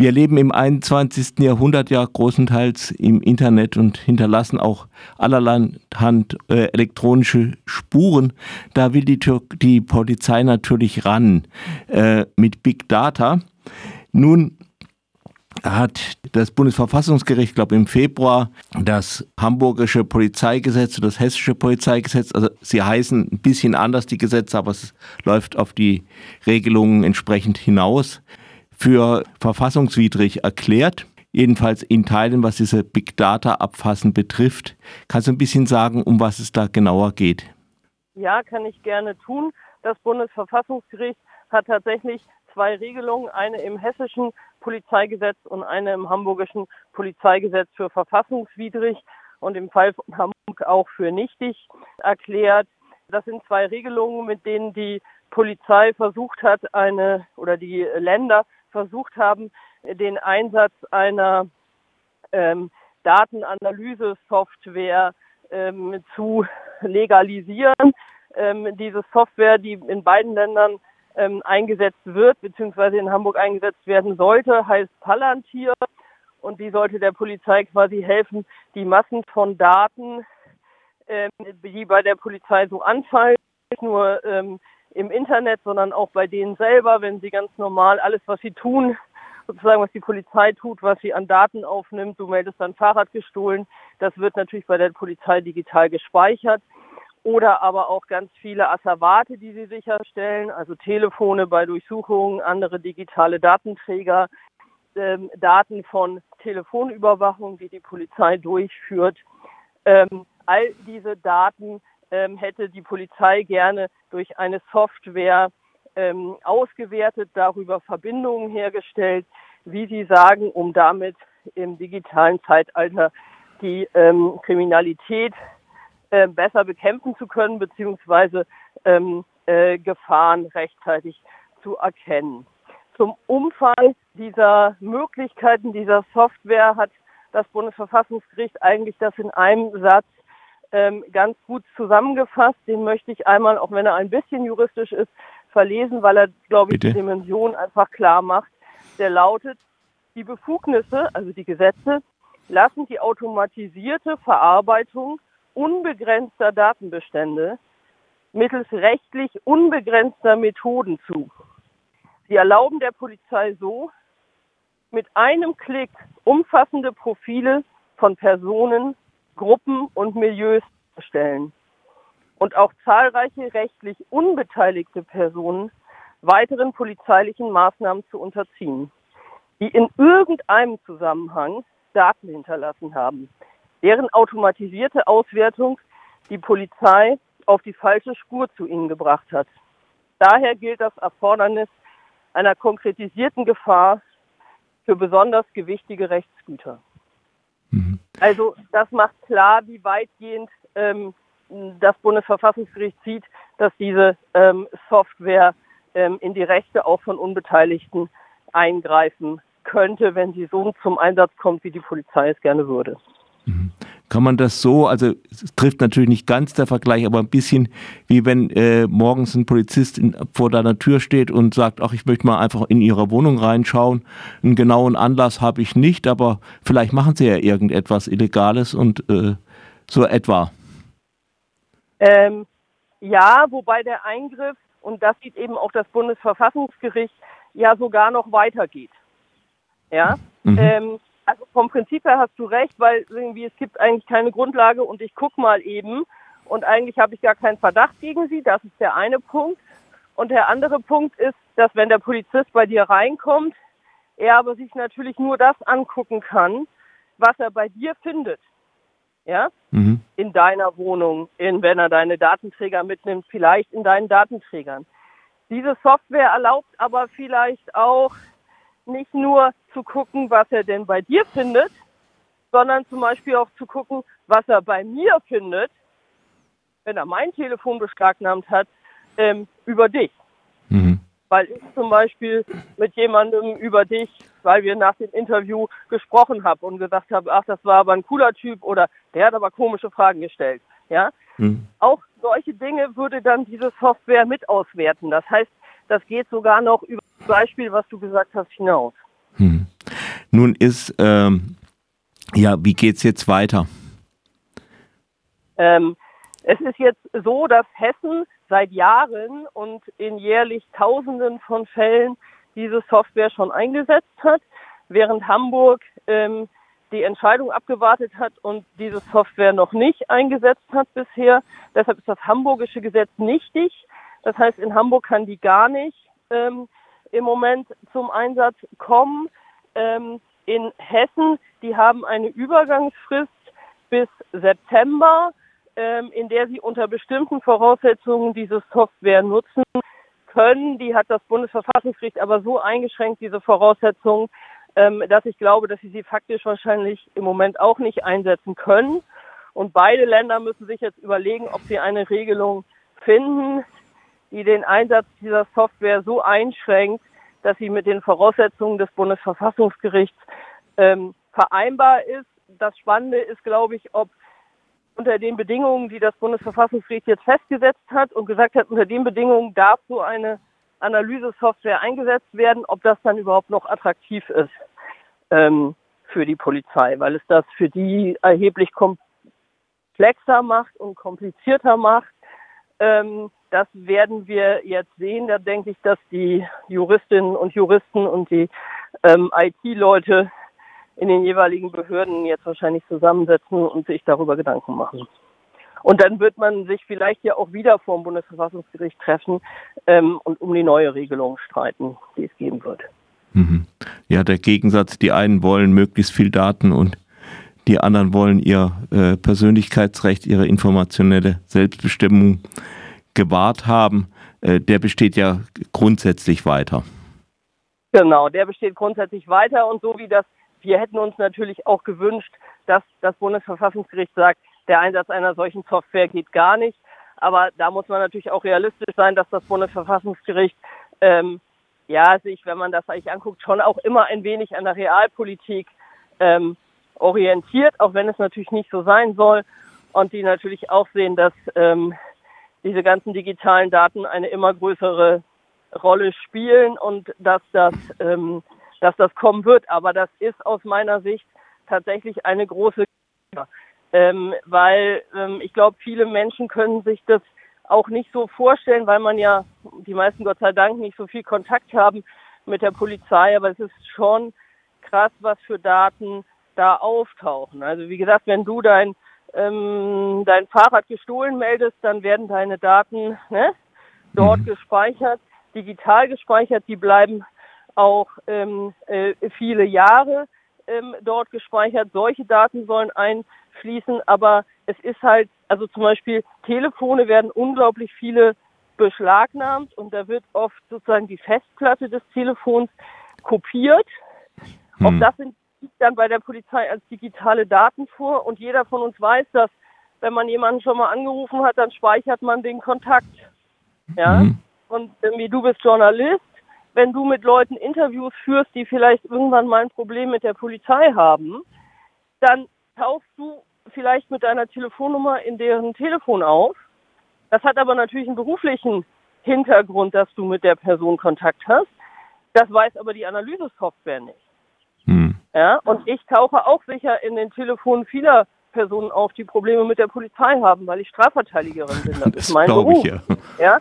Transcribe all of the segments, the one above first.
Wir leben im 21. Jahrhundert ja großenteils im Internet und hinterlassen auch allerlei Hand äh, elektronische Spuren. Da will die, die Polizei natürlich ran äh, mit Big Data. Nun hat das Bundesverfassungsgericht, glaube im Februar, das hamburgische Polizeigesetz und das hessische Polizeigesetz, also sie heißen ein bisschen anders die Gesetze, aber es läuft auf die Regelungen entsprechend hinaus, für verfassungswidrig erklärt. Jedenfalls in Teilen, was diese Big Data Abfassen betrifft. Kannst du ein bisschen sagen, um was es da genauer geht? Ja, kann ich gerne tun. Das Bundesverfassungsgericht hat tatsächlich zwei Regelungen, eine im hessischen Polizeigesetz und eine im hamburgischen Polizeigesetz für verfassungswidrig und im Fall von Hamburg auch für nichtig erklärt. Das sind zwei Regelungen, mit denen die Polizei versucht hat, eine oder die Länder versucht haben, den Einsatz einer ähm, Datenanalyse-Software ähm, zu legalisieren. Ähm, diese Software, die in beiden Ländern ähm, eingesetzt wird, beziehungsweise in Hamburg eingesetzt werden sollte, heißt Palantir. Und die sollte der Polizei quasi helfen, die Massen von Daten, ähm, die bei der Polizei so anfallen, nicht nur ähm, im Internet, sondern auch bei denen selber, wenn sie ganz normal alles, was sie tun, sozusagen, was die Polizei tut, was sie an Daten aufnimmt, du meldest dein Fahrrad gestohlen, das wird natürlich bei der Polizei digital gespeichert oder aber auch ganz viele Asservate, die sie sicherstellen, also Telefone bei Durchsuchungen, andere digitale Datenträger, ähm, Daten von Telefonüberwachung, die die Polizei durchführt. Ähm, all diese Daten hätte die Polizei gerne durch eine Software ähm, ausgewertet, darüber Verbindungen hergestellt, wie Sie sagen, um damit im digitalen Zeitalter die ähm, Kriminalität äh, besser bekämpfen zu können, beziehungsweise ähm, äh, Gefahren rechtzeitig zu erkennen. Zum Umfang dieser Möglichkeiten dieser Software hat das Bundesverfassungsgericht eigentlich das in einem Satz ähm, ganz gut zusammengefasst. Den möchte ich einmal, auch wenn er ein bisschen juristisch ist, verlesen, weil er, glaube ich, Bitte? die Dimension einfach klar macht. Der lautet, die Befugnisse, also die Gesetze, lassen die automatisierte Verarbeitung unbegrenzter Datenbestände mittels rechtlich unbegrenzter Methoden zu. Sie erlauben der Polizei so, mit einem Klick umfassende Profile von Personen, Gruppen und Milieus stellen und auch zahlreiche rechtlich unbeteiligte Personen weiteren polizeilichen Maßnahmen zu unterziehen, die in irgendeinem Zusammenhang Daten hinterlassen haben deren automatisierte Auswertung die Polizei auf die falsche Spur zu ihnen gebracht hat. Daher gilt das Erfordernis einer konkretisierten Gefahr für besonders gewichtige Rechtsgüter. Mhm. Also das macht klar, wie weitgehend ähm, das Bundesverfassungsgericht sieht, dass diese ähm, Software ähm, in die Rechte auch von Unbeteiligten eingreifen könnte, wenn sie so zum Einsatz kommt, wie die Polizei es gerne würde. Mhm. Kann man das so, also es trifft natürlich nicht ganz der Vergleich, aber ein bisschen wie wenn äh, morgens ein Polizist in, vor deiner Tür steht und sagt, ach, ich möchte mal einfach in ihre Wohnung reinschauen. Einen genauen Anlass habe ich nicht, aber vielleicht machen sie ja irgendetwas Illegales und äh, so etwa. Ähm, ja, wobei der Eingriff, und das sieht eben auch das Bundesverfassungsgericht, ja sogar noch weitergeht. Ja. Mhm. Ähm, also vom Prinzip her hast du recht, weil irgendwie es gibt eigentlich keine Grundlage und ich guck mal eben und eigentlich habe ich gar keinen Verdacht gegen sie. Das ist der eine Punkt. Und der andere Punkt ist, dass wenn der Polizist bei dir reinkommt, er aber sich natürlich nur das angucken kann, was er bei dir findet. Ja? Mhm. In deiner Wohnung, in, wenn er deine Datenträger mitnimmt, vielleicht in deinen Datenträgern. Diese Software erlaubt aber vielleicht auch nicht nur zu gucken, was er denn bei dir findet, sondern zum Beispiel auch zu gucken, was er bei mir findet, wenn er mein Telefon beschlagnahmt hat, ähm, über dich. Mhm. Weil ich zum Beispiel mit jemandem über dich, weil wir nach dem Interview gesprochen haben und gesagt haben, ach, das war aber ein cooler Typ oder der hat aber komische Fragen gestellt. Ja, mhm. auch solche Dinge würde dann diese Software mit auswerten. Das heißt, das geht sogar noch über das Beispiel, was du gesagt hast, hinaus. Nun ist, ähm, ja, wie geht es jetzt weiter? Ähm, es ist jetzt so, dass Hessen seit Jahren und in jährlich Tausenden von Fällen diese Software schon eingesetzt hat, während Hamburg ähm, die Entscheidung abgewartet hat und diese Software noch nicht eingesetzt hat bisher. Deshalb ist das hamburgische Gesetz nichtig. Das heißt, in Hamburg kann die gar nicht ähm, im Moment zum Einsatz kommen. Ähm, in Hessen, die haben eine Übergangsfrist bis September, ähm, in der sie unter bestimmten Voraussetzungen diese Software nutzen können. Die hat das Bundesverfassungsgericht aber so eingeschränkt, diese Voraussetzungen, ähm, dass ich glaube, dass sie sie faktisch wahrscheinlich im Moment auch nicht einsetzen können. Und beide Länder müssen sich jetzt überlegen, ob sie eine Regelung finden, die den Einsatz dieser Software so einschränkt, dass sie mit den Voraussetzungen des Bundesverfassungsgerichts ähm, vereinbar ist. Das Spannende ist, glaube ich, ob unter den Bedingungen, die das Bundesverfassungsgericht jetzt festgesetzt hat und gesagt hat, unter den Bedingungen darf so eine Analysesoftware eingesetzt werden, ob das dann überhaupt noch attraktiv ist ähm, für die Polizei, weil es das für die erheblich komplexer macht und komplizierter macht. Ähm, das werden wir jetzt sehen. Da denke ich, dass die Juristinnen und Juristen und die ähm, IT-Leute in den jeweiligen Behörden jetzt wahrscheinlich zusammensetzen und sich darüber Gedanken machen. Und dann wird man sich vielleicht ja auch wieder vor dem Bundesverfassungsgericht treffen ähm, und um die neue Regelung streiten, die es geben wird. Mhm. Ja, der Gegensatz, die einen wollen möglichst viel Daten und die anderen wollen ihr äh, Persönlichkeitsrecht, ihre informationelle Selbstbestimmung gewahrt haben, äh, der besteht ja grundsätzlich weiter. Genau, der besteht grundsätzlich weiter und so wie das, wir hätten uns natürlich auch gewünscht, dass das Bundesverfassungsgericht sagt, der Einsatz einer solchen Software geht gar nicht. Aber da muss man natürlich auch realistisch sein, dass das Bundesverfassungsgericht ähm, ja sich, wenn man das eigentlich anguckt, schon auch immer ein wenig an der Realpolitik ähm, orientiert, auch wenn es natürlich nicht so sein soll. Und die natürlich auch sehen, dass ähm, diese ganzen digitalen Daten eine immer größere Rolle spielen und dass das, ähm, dass das kommen wird. Aber das ist aus meiner Sicht tatsächlich eine große ähm, weil ähm, ich glaube, viele Menschen können sich das auch nicht so vorstellen, weil man ja, die meisten Gott sei Dank, nicht so viel Kontakt haben mit der Polizei, aber es ist schon krass, was für Daten da auftauchen. Also wie gesagt, wenn du dein, ähm, dein Fahrrad gestohlen meldest, dann werden deine Daten ne, dort mhm. gespeichert, digital gespeichert, die bleiben auch ähm, äh, viele Jahre ähm, dort gespeichert. Solche Daten sollen ein schließen, aber es ist halt, also zum Beispiel Telefone werden unglaublich viele beschlagnahmt und da wird oft sozusagen die Festplatte des Telefons kopiert. Hm. Auch das sind dann bei der Polizei als digitale Daten vor und jeder von uns weiß, dass wenn man jemanden schon mal angerufen hat, dann speichert man den Kontakt. Ja. Hm. Und irgendwie du bist Journalist, wenn du mit Leuten Interviews führst, die vielleicht irgendwann mal ein Problem mit der Polizei haben, dann tauchst du vielleicht mit deiner Telefonnummer in deren Telefon auf. Das hat aber natürlich einen beruflichen Hintergrund, dass du mit der Person Kontakt hast. Das weiß aber die Analysesoftware nicht. Ja, und ich tauche auch sicher in den Telefonen vieler Personen auf, die Probleme mit der Polizei haben, weil ich Strafverteidigerin bin. Das, das ist mein Beruf. Ich, ja. ja.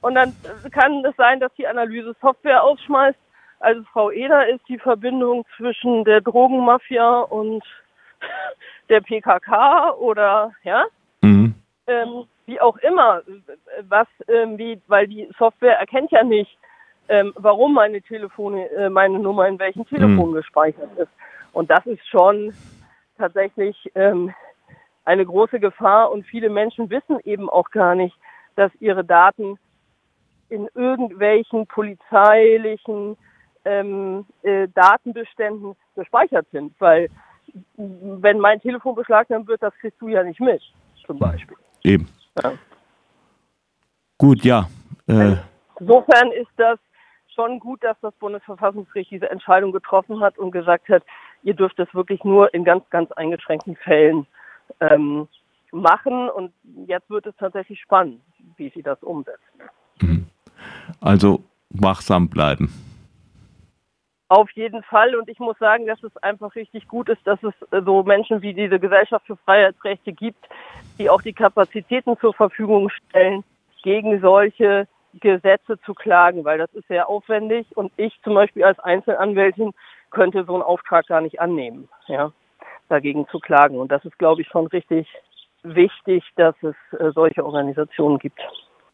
Und dann kann es sein, dass die Analysesoftware ausschmeißt. Also Frau Eder ist die Verbindung zwischen der Drogenmafia und der PKK oder ja, mhm. ähm, wie auch immer, was ähm, wie, weil die Software erkennt ja nicht, ähm, warum meine Telefone, äh, meine Nummer in welchem Telefon mhm. gespeichert ist. Und das ist schon tatsächlich ähm, eine große Gefahr und viele Menschen wissen eben auch gar nicht, dass ihre Daten in irgendwelchen polizeilichen ähm, äh, Datenbeständen gespeichert sind, weil wenn mein Telefon beschlagnahmt wird, das kriegst du ja nicht mit, zum Beispiel. Eben. Ja. Gut, ja. Äh. Insofern ist das schon gut, dass das Bundesverfassungsgericht diese Entscheidung getroffen hat und gesagt hat, ihr dürft es wirklich nur in ganz, ganz eingeschränkten Fällen ähm, machen. Und jetzt wird es tatsächlich spannend, wie sie das umsetzen. Mhm. Also wachsam bleiben. Auf jeden Fall. Und ich muss sagen, dass es einfach richtig gut ist, dass es so Menschen wie diese Gesellschaft für Freiheitsrechte gibt, die auch die Kapazitäten zur Verfügung stellen, gegen solche Gesetze zu klagen, weil das ist sehr aufwendig und ich zum Beispiel als Einzelanwältin könnte so einen Auftrag gar nicht annehmen, ja, dagegen zu klagen. Und das ist, glaube ich, schon richtig wichtig, dass es äh, solche Organisationen gibt.